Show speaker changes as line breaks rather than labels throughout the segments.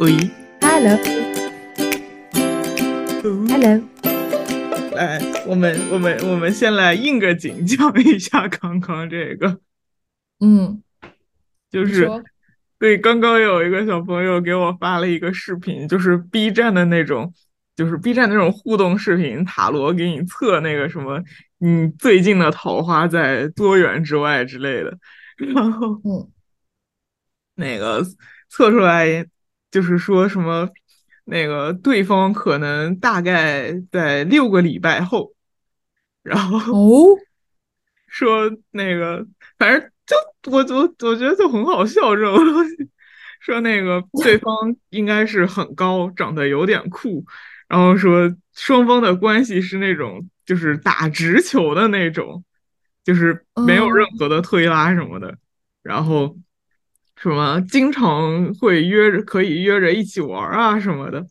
喂
，Hello，Hello，
来，我们我们我们先来应个景，讲一下刚刚这个，
嗯，
就是对，刚刚有一个小朋友给我发了一个视频，就是 B 站的那种，就是 B 站那种互动视频，塔罗给你测那个什么，你最近的桃花在多远之外之类的，然后，
嗯，
那个测出来。就是说什么，那个对方可能大概在六个礼拜后，然后
哦，
说那个反正就我我我觉得就很好笑这种东西，说那个对方应该是很高，长得有点酷，然后说双方的关系是那种就是打直球的那种，就是没有任何的推拉什么的，然后。什么经常会约着可以约着一起玩啊什么的，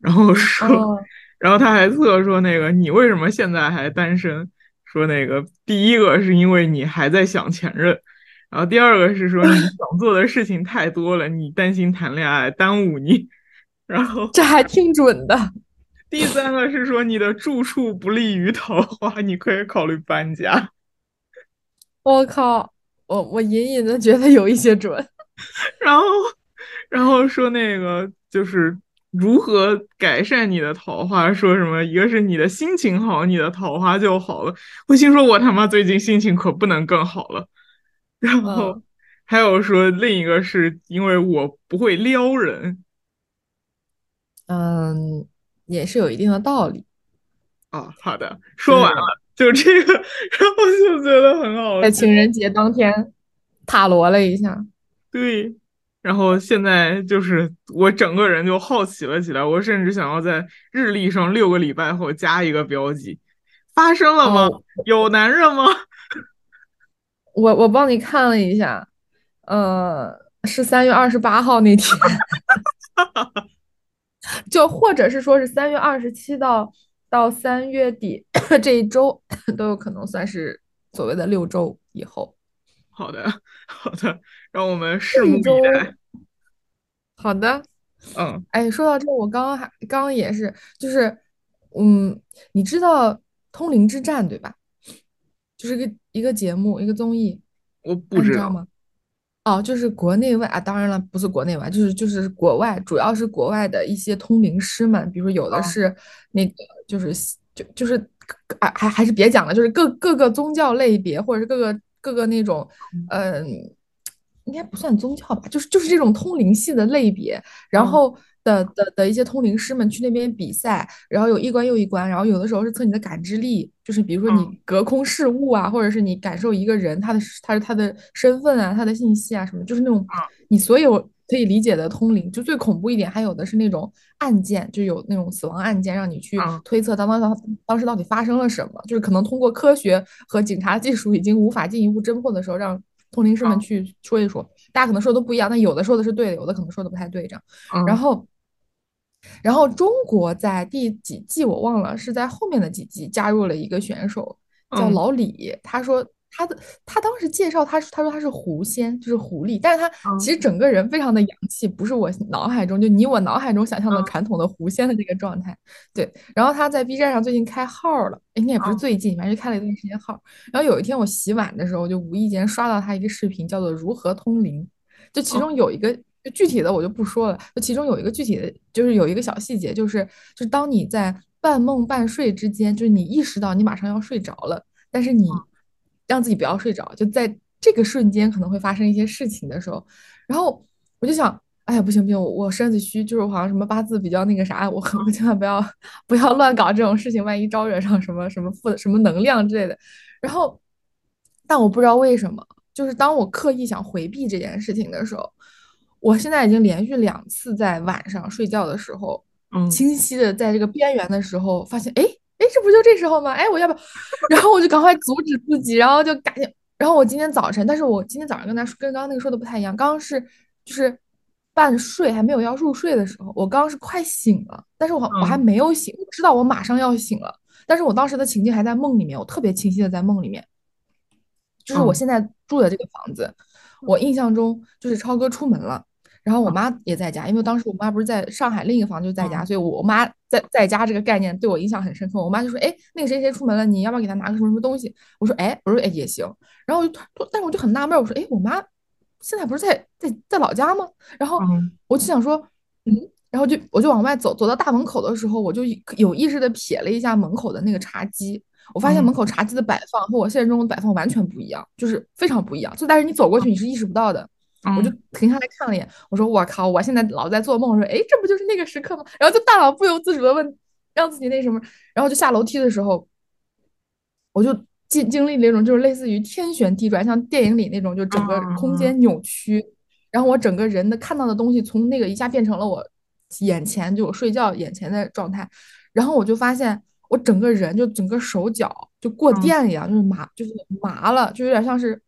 然后说，然后他还测说那个你为什么现在还单身？说那个第一个是因为你还在想前任，然后第二个是说你想做的事情太多了，你担心谈恋爱耽误你，然后
这还挺准的。
第三个是说你的住处不利于桃花，你可以考虑搬家。
我靠，我我隐隐的觉得有一些准。
然后，然后说那个就是如何改善你的桃花，说什么一个是你的心情好，你的桃花就好了。我心说，我他妈最近心情可不能更好了。然后还有说另一个是因为我不会撩人，
嗯，也是有一定的道理。
哦，好的，说完了，就这个，然后就觉得很好。
在情人节当天塔罗了一下。
对，然后现在就是我整个人就好奇了起来，我甚至想要在日历上六个礼拜后加一个标记，发生了吗？有男人吗？
我我帮你看了一下，呃，是三月二十八号那天，就或者是说是三月二十七到到三月底这一周都有可能算是所谓的六周以后。
好的，好的。让我们拭目以待。
好的，
嗯，
哎，说到这，我刚刚还刚刚也是，就是，嗯，你知道《通灵之战》对吧？就是个一个节目，一个综艺。
我不知
道吗？哦，就是国内外啊，当然了，不是国内外，就是就是国外，主要是国外的一些通灵师们，比如说有的是那个，就是就就是啊，还还是别讲了，就是各各个宗教类别，或者是各个各个那种，嗯。应该不算宗教吧，就是就是这种通灵系的类别，然后的的的一些通灵师们去那边比赛，然后有一关又一关，然后有的时候是测你的感知力，就是比如说你隔空视物啊，或者是你感受一个人他的他他的身份啊，他的信息啊什么，就是那种你所有可以理解的通灵。就最恐怖一点，还有的是那种案件，就有那种死亡案件，让你去推测当当当当时到底发生了什么，就是可能通过科学和警察技术已经无法进一步侦破的时候，让。通灵师们去说一说，大家可能说的都不一样，但有的说的是对的，有的可能说的不太对，这样。然后，然后中国在第几季我忘了，是在后面的几季加入了一个选手，叫老李，他说。他的他当时介绍他他说他是狐仙，就是狐狸，但是他其实整个人非常的洋气，不是我脑海中就你我脑海中想象的传统的狐仙的这个状态。对，然后他在 B 站上最近开号了，应该也不是最近，反正就开了一段时间号。然后有一天我洗碗的时候，就无意间刷到他一个视频，叫做如何通灵，就其中有一个就具体的我就不说了，就其中有一个具体的就是有一个小细节，就是就是当你在半梦半睡之间，就是你意识到你马上要睡着了，但是你。让自己不要睡着，就在这个瞬间可能会发生一些事情的时候，然后我就想，哎呀，不行不行，我我身子虚，就是好像什么八字比较那个啥，我我千万不要 不要乱搞这种事情，万一招惹上什么什么负什么能量之类的。然后，但我不知道为什么，就是当我刻意想回避这件事情的时候，我现在已经连续两次在晚上睡觉的时候，
嗯，
清晰的在这个边缘的时候发现，哎。哎，这不就这时候吗？哎，我要不要？然后我就赶快阻止自己，然后就赶紧。然后我今天早晨，但是我今天早上跟他说跟刚刚那个说的不太一样。刚刚是就是半睡还没有要入睡的时候，我刚刚是快醒了，但是我我还没有醒，我知道我马上要醒了，但是我当时的情境还在梦里面，我特别清晰的在梦里面，就是我现在住的这个房子，我印象中就是超哥出门了，然后我妈也在家，因为当时我妈不是在上海另一个房就在家，所以我妈在在家这个概念对我影响很深刻。我妈就说：“哎，那个谁谁出门了，你要不要给他拿个什么什么东西？”我说：“哎，我说哎也行。”然后我就，但是我就很纳闷，我说：“哎，我妈现在不是在在在老家吗？”然后我就想说：“嗯。”然后就我就往外走，走到大门口的时候，我就有意识的瞥了一下门口的那个茶几，我发现门口茶几的摆放和我现实中的摆放完全不一样，就是非常不一样。就但是你走过去，你是意识不到的。我就停下来看了一眼，我说我靠，我现在老在做梦，说哎，这不就是那个时刻吗？然后就大脑不由自主的问，让自己那什么，然后就下楼梯的时候，我就经经历那种就是类似于天旋地转，像电影里那种，就整个空间扭曲，然后我整个人的看到的东西从那个一下变成了我眼前就我睡觉眼前的状态，然后我就发现我整个人就整个手脚就过电一样，就是麻就是麻了，就有点像是。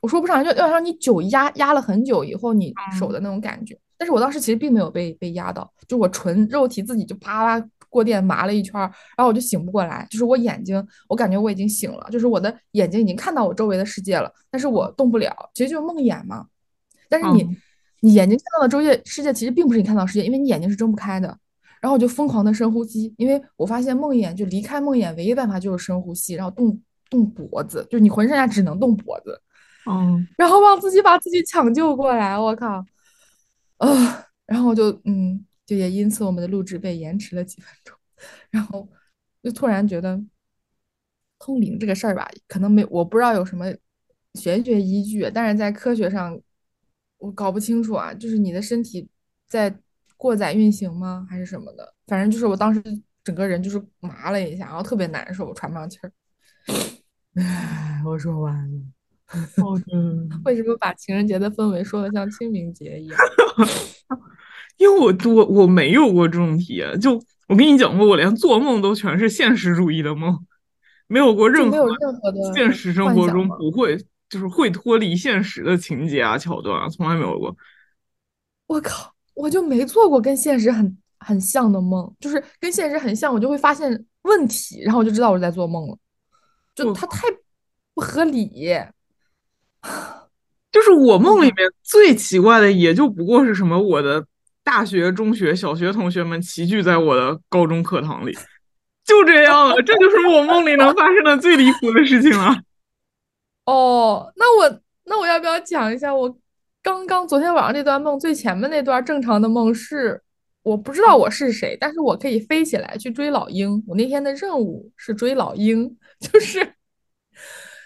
我说不上来，就要让你酒压压了很久以后，你手的那种感觉。但是我当时其实并没有被被压到，就我纯肉体自己就啪啪过电麻了一圈，然后我就醒不过来。就是我眼睛，我感觉我已经醒了，就是我的眼睛已经看到我周围的世界了，但是我动不了，其实就是梦魇嘛。但是你你眼睛看到的周界世界其实并不是你看到世界，因为你眼睛是睁不开的。然后我就疯狂的深呼吸，因为我发现梦魇就离开梦魇唯一办法就是深呼吸，然后动动脖子，就你浑身上下只能动脖子。
嗯，
然后让自己把自己抢救过来，我靠，啊，然后就嗯，就也因此我们的录制被延迟了几分钟，然后就突然觉得通灵这个事儿吧，可能没我不知道有什么玄学依据，但是在科学上我搞不清楚啊，就是你的身体在过载运行吗，还是什么的？反正就是我当时整个人就是麻了一下，然后特别难受，喘不上气儿。唉，我说完了。为什么把情人节的氛围说的像清明节一样？
因为我多我没有过这种体验，就我跟你讲过，我连做梦都全是现实主义的梦，没有过任
何任何的
现实生活中不会就是会脱离现实的情节啊桥段啊，从来没有过。
我靠，我就没做过跟现实很很像的梦，就是跟现实很像，我就会发现问题，然后我就知道我在做梦了，就它太不合理。
就是我梦里面最奇怪的，也就不过是什么我的大学、中学、小学同学们齐聚在我的高中课堂里，就这样了。这就是我梦里能发生的最离谱的事情了。
哦，那我那我要不要讲一下我刚刚昨天晚上那段梦最前面那段正常的梦是我不知道我是谁，但是我可以飞起来去追老鹰。我那天的任务是追老鹰，就是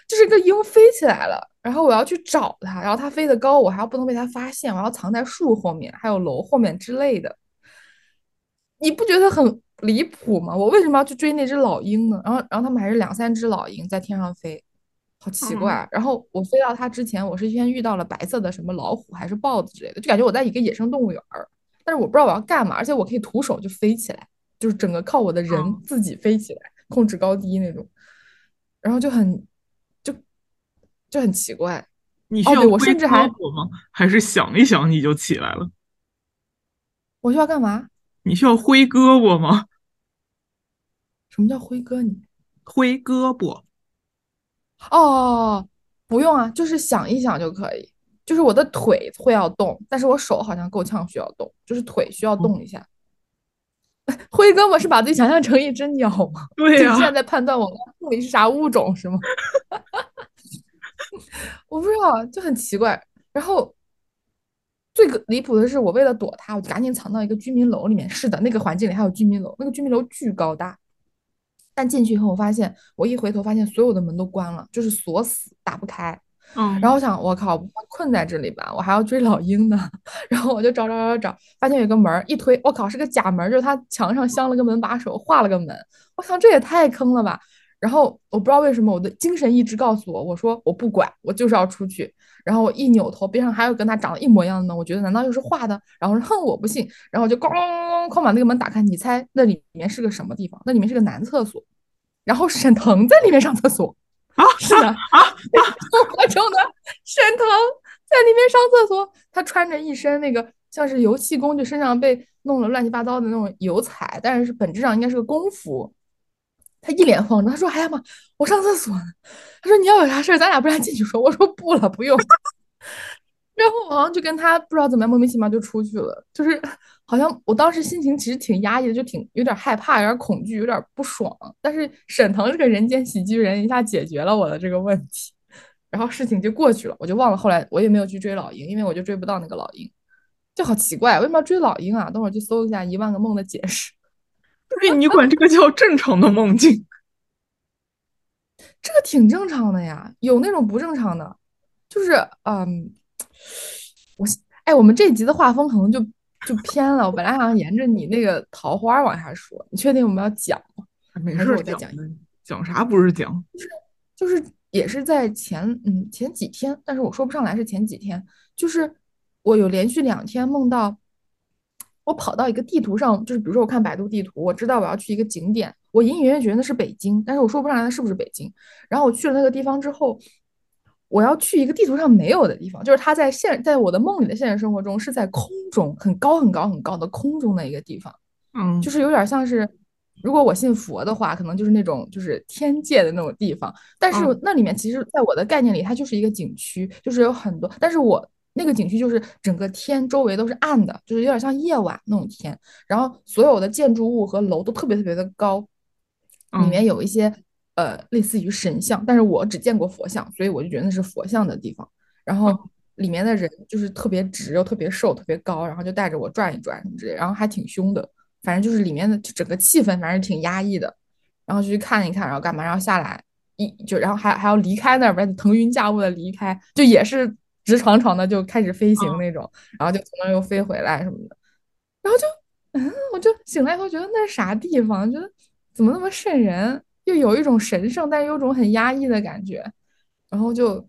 就是个鹰飞起来了。然后我要去找它，然后它飞得高，我还要不能被它发现，我要藏在树后面，还有楼后面之类的。你不觉得很离谱吗？我为什么要去追那只老鹰呢？然后，然后他们还是两三只老鹰在天上飞，好奇怪。然后我飞到它之前，我是先遇到了白色的什么老虎还是豹子之类的，就感觉我在一个野生动物园儿，但是我不知道我要干嘛，而且我可以徒手就飞起来，就是整个靠我的人自己飞起来，控制高低那种，然后就很。就很奇怪，
你需要
我甚至还
我吗？还是想一想你就起来了？
我需要干嘛？
你需要挥胳膊吗？
什么叫挥胳？你
挥胳膊？
哦，不用啊，就是想一想就可以。就是我的腿会要动，但是我手好像够呛需要动，就是腿需要动一下。挥胳膊是把自己想象成一只鸟吗？
对
呀，现在判断我到底是啥物种是吗？我不知道，就很奇怪。然后最离谱的是，我为了躲他，我就赶紧藏到一个居民楼里面。是的，那个环境里还有居民楼，那个居民楼巨高大。但进去以后，我发现我一回头，发现所有的门都关了，就是锁死，打不开。
嗯。
然后我想，我靠，困在这里吧，我还要追老鹰呢。然后我就找找找找找，发现有个门一推，我靠，是个假门，就是他墙上镶了个门把手，画了个门。我想这也太坑了吧。然后我不知道为什么我的精神意志告诉我，我说我不管，我就是要出去。然后我一扭头，边上还有跟他长得一模一样的门，我觉得难道又是画的？然后说哼，我不信。然后我就咣咣咣把那个门打开，你猜那里面是个什么地方？那里面是个男厕所，然后沈腾在里面上厕所
啊，
是的啊，我中的沈腾在里面上厕所，他穿着一身那个像是油漆工，就身上被弄了乱七八糟的那种油彩，但是本质上应该是个工服。他一脸慌张，他说：“哎呀妈，我上厕所呢。”他说：“你要有啥事儿，咱俩不然进去说。”我说：“不了，不用。”然后我好像就跟他不知道怎么样莫名其妙就出去了，就是好像我当时心情其实挺压抑的，就挺有点害怕，有点恐惧，有点不爽。但是沈腾这个人间喜剧人一下解决了我的这个问题，然后事情就过去了，我就忘了后来我也没有去追老鹰，因为我就追不到那个老鹰，就好奇怪，为什么要追老鹰啊？等会儿去搜一下《一万个梦》的解释。
对，你管这个叫正常的梦境？
这个挺正常的呀，有那种不正常的，就是嗯。我哎，我们这集的画风可能就就偏了。我本来想沿着你那个桃花往下说，你确定我们要讲吗？
没事，
我再讲。
讲啥不是讲？
就是就是也是在前嗯前几天，但是我说不上来是前几天。就是我有连续两天梦到，我跑到一个地图上，就是比如说我看百度地图，我知道我要去一个景点，我隐隐约约觉得那是北京，但是我说不上来那是不是北京。然后我去了那个地方之后。我要去一个地图上没有的地方，就是它在现在我的梦里的现实生活中是在空中很高很高很高的空中的一个地方，
嗯，
就是有点像是，如果我信佛的话，可能就是那种就是天界的那种地方。但是那里面其实，在我的概念里，它就是一个景区，就是有很多，但是我那个景区就是整个天周围都是暗的，就是有点像夜晚那种天，然后所有的建筑物和楼都特别特别的高，里面有一些。呃，类似于神像，但是我只见过佛像，所以我就觉得那是佛像的地方。然后里面的人就是特别直又特别瘦，特别高，然后就带着我转一转什么之类，然后还挺凶的。反正就是里面的整个气氛，反正挺压抑的。然后就去看一看，然后干嘛？然后下来一就，然后还还要离开那儿，腾云驾雾的离开，就也是直闯闯的就开始飞行那种，然后就从那又飞回来什么的。然后就嗯，我就醒来以后觉得那是啥地方？觉得怎么那么瘆人？又有一种神圣，但有种很压抑的感觉，然后就，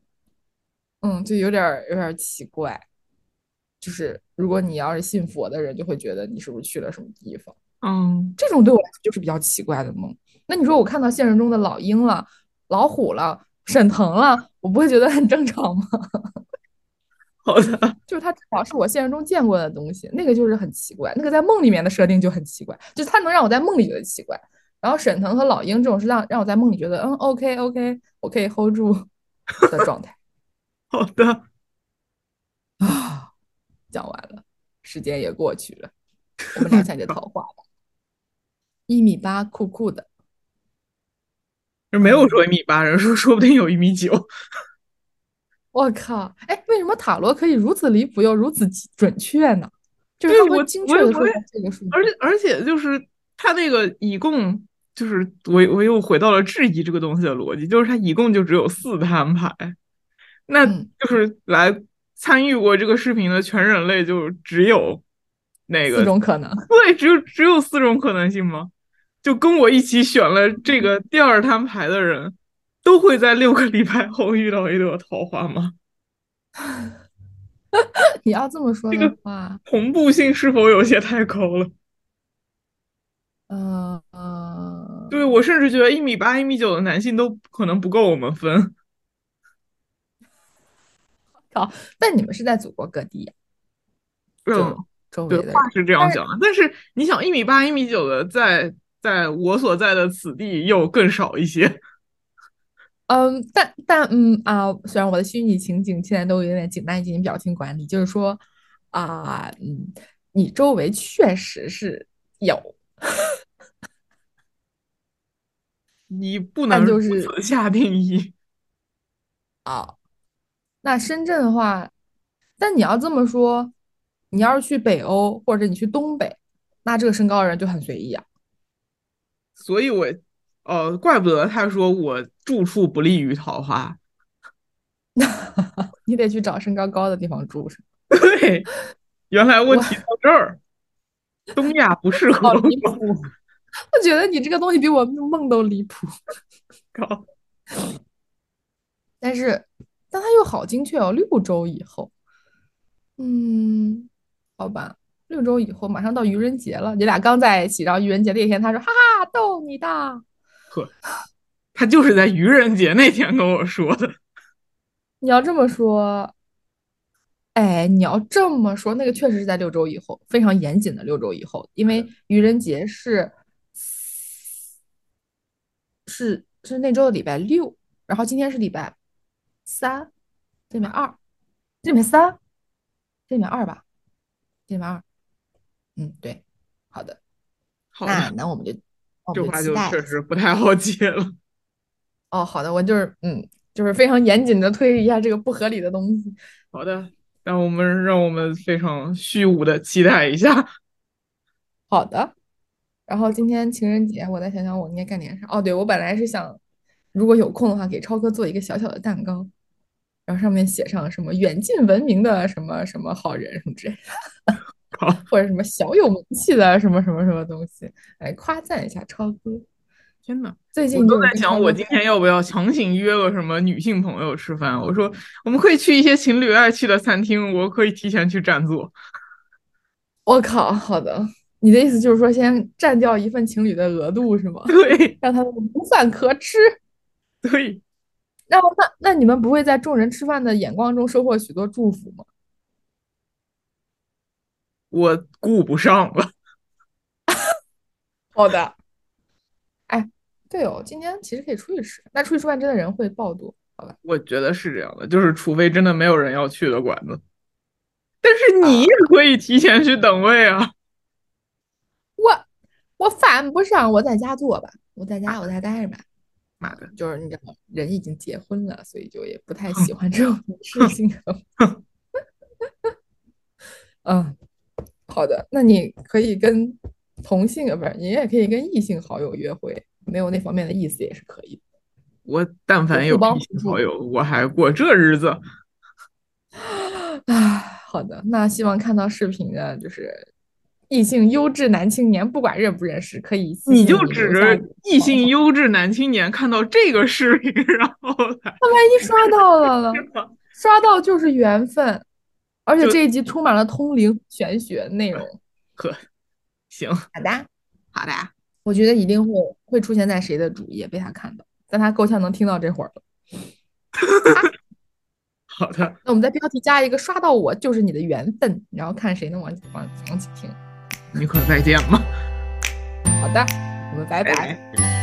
嗯，就有点有点奇怪。就是如果你要是信佛的人，就会觉得你是不是去了什么地方？
嗯，
这种对我来说就是比较奇怪的梦。那你说我看到现实中的老鹰了、老虎了、沈腾了，我不会觉得很正常吗？
好的，
就是它至少是我现实中见过的东西，那个就是很奇怪。那个在梦里面的设定就很奇怪，就是它能让我在梦里觉得奇怪。然后沈腾和老鹰这种是让让我在梦里觉得嗯 OK OK 我可以 hold 住的状态。
好的
啊，讲完了，时间也过去了，我们聊一下你的桃花吧。一米八，酷酷的。
没有说一米八，人说说不定有一米九。
我靠！哎，为什么塔罗可以如此离谱又如此准确呢？就是我精确的说这个数，
而且而且就是他那个一共。就是我我又回到了质疑这个东西的逻辑，就是他一共就只有四摊牌，那就是来参与过这个视频的全人类就只有那个
四种可能，
对，只有只有四种可能性吗？就跟我一起选了这个第二摊牌的人，都会在六个礼拜后遇到一朵桃花吗？
你要这么说的话，
同步性是否有些太高了？
嗯嗯，
对我甚至觉得一米八、一米九的男性都可能不够我们分。
好，但你们是在祖国各地呀。
嗯，
周围的
话是这样讲的，但是你想，一米八、一米九的，在在我所在的此地又更少一些。
嗯，但但嗯啊，虽然我的虚拟情景现在都有点简单进行表情管理，就是说啊，嗯，你周围确实是有。
你不能
如
此下定义
啊。那深圳的话，但你要这么说，你要是去北欧或者你去东北，那这个身高的人就很随意啊。
所以，我呃，怪不得他说我住处不利于桃花。
你得去找身高高的地方住是
对，原来问题到这儿。东亚不适合。
离谱！我觉得你这个东西比我梦都离谱。
高！
但是，但他又好精确哦，六周以后。嗯，好吧，六周以后马上到愚人节了。你俩刚在一起，然后愚人节那天他说：“哈哈，逗你的。”
呵，他就是在愚人节那天跟我说的。
你要这么说。哎，你要这么说，那个确实是在六周以后，非常严谨的六周以后，因为愚人节是是是那周的礼拜六，然后今天是礼拜三，这礼拜二，这礼拜三，这里面二吧，这里面二。嗯，对，好的，
好
那
的，
那我们就我
这话就确实不太好接了。
哦，好的，我就是嗯，就是非常严谨的推理一下这个不合理的东西。
好的，让我们让我们非常虚无的期待一下。
好的，然后今天情人节，我再想想我应该干点啥。哦，对，我本来是想，如果有空的话，给超哥做一个小小的蛋糕，然后上面写上什么远近闻名的什么什么好人什么之类的，
好，
或者什么小有名气的什么什么什么东西，来夸赞一下超哥。
天呐，
最近
都在想，我今天要不要强行约个什么女性朋友吃饭？我说我们可以去一些情侣爱去的餐厅，我可以提前去占座。
我靠，好的，你的意思就是说先占掉一份情侣的额度是吗？
对
让他们无饭可吃。
对，
然后那那你们不会在众人吃饭的眼光中收获许多祝福吗？
我顾不上了。
好的。哎，对哦，今天其实可以出去吃，那出去吃饭真的人会爆多，好吧？
我觉得是这样的，就是除非真的没有人要去的馆子，但是你也
啊
可以提前去等位啊。
我我犯不上，我在家做吧，我在家我在待着吧。
妈的，
就是你知道，人已经结婚了，所以就也不太喜欢这种事情。嗯，好的，那你可以跟同性啊，不是，你也可以跟异性好友约会，没有那方面的意思也是可以的。
我但凡有异性好友，我还过这日子。
唉，好的，那希望看到视频的就是异性优质男青年，不管认不认识，可以
你就指着异性优质男青年看到这个视频，然后他
万一刷到了呢？刷到就是缘分，而且这一集充满了通灵玄学内容。
呵，行，
好的，
好的，
我觉得一定会会出现在谁的主页被他看到，但他够呛能听到这会儿了。
好的，
那我们在标题加一个“刷到我就是你的缘分”，然后看谁能往往往起听。
你可再见吧，
好的，我们拜拜。
拜拜。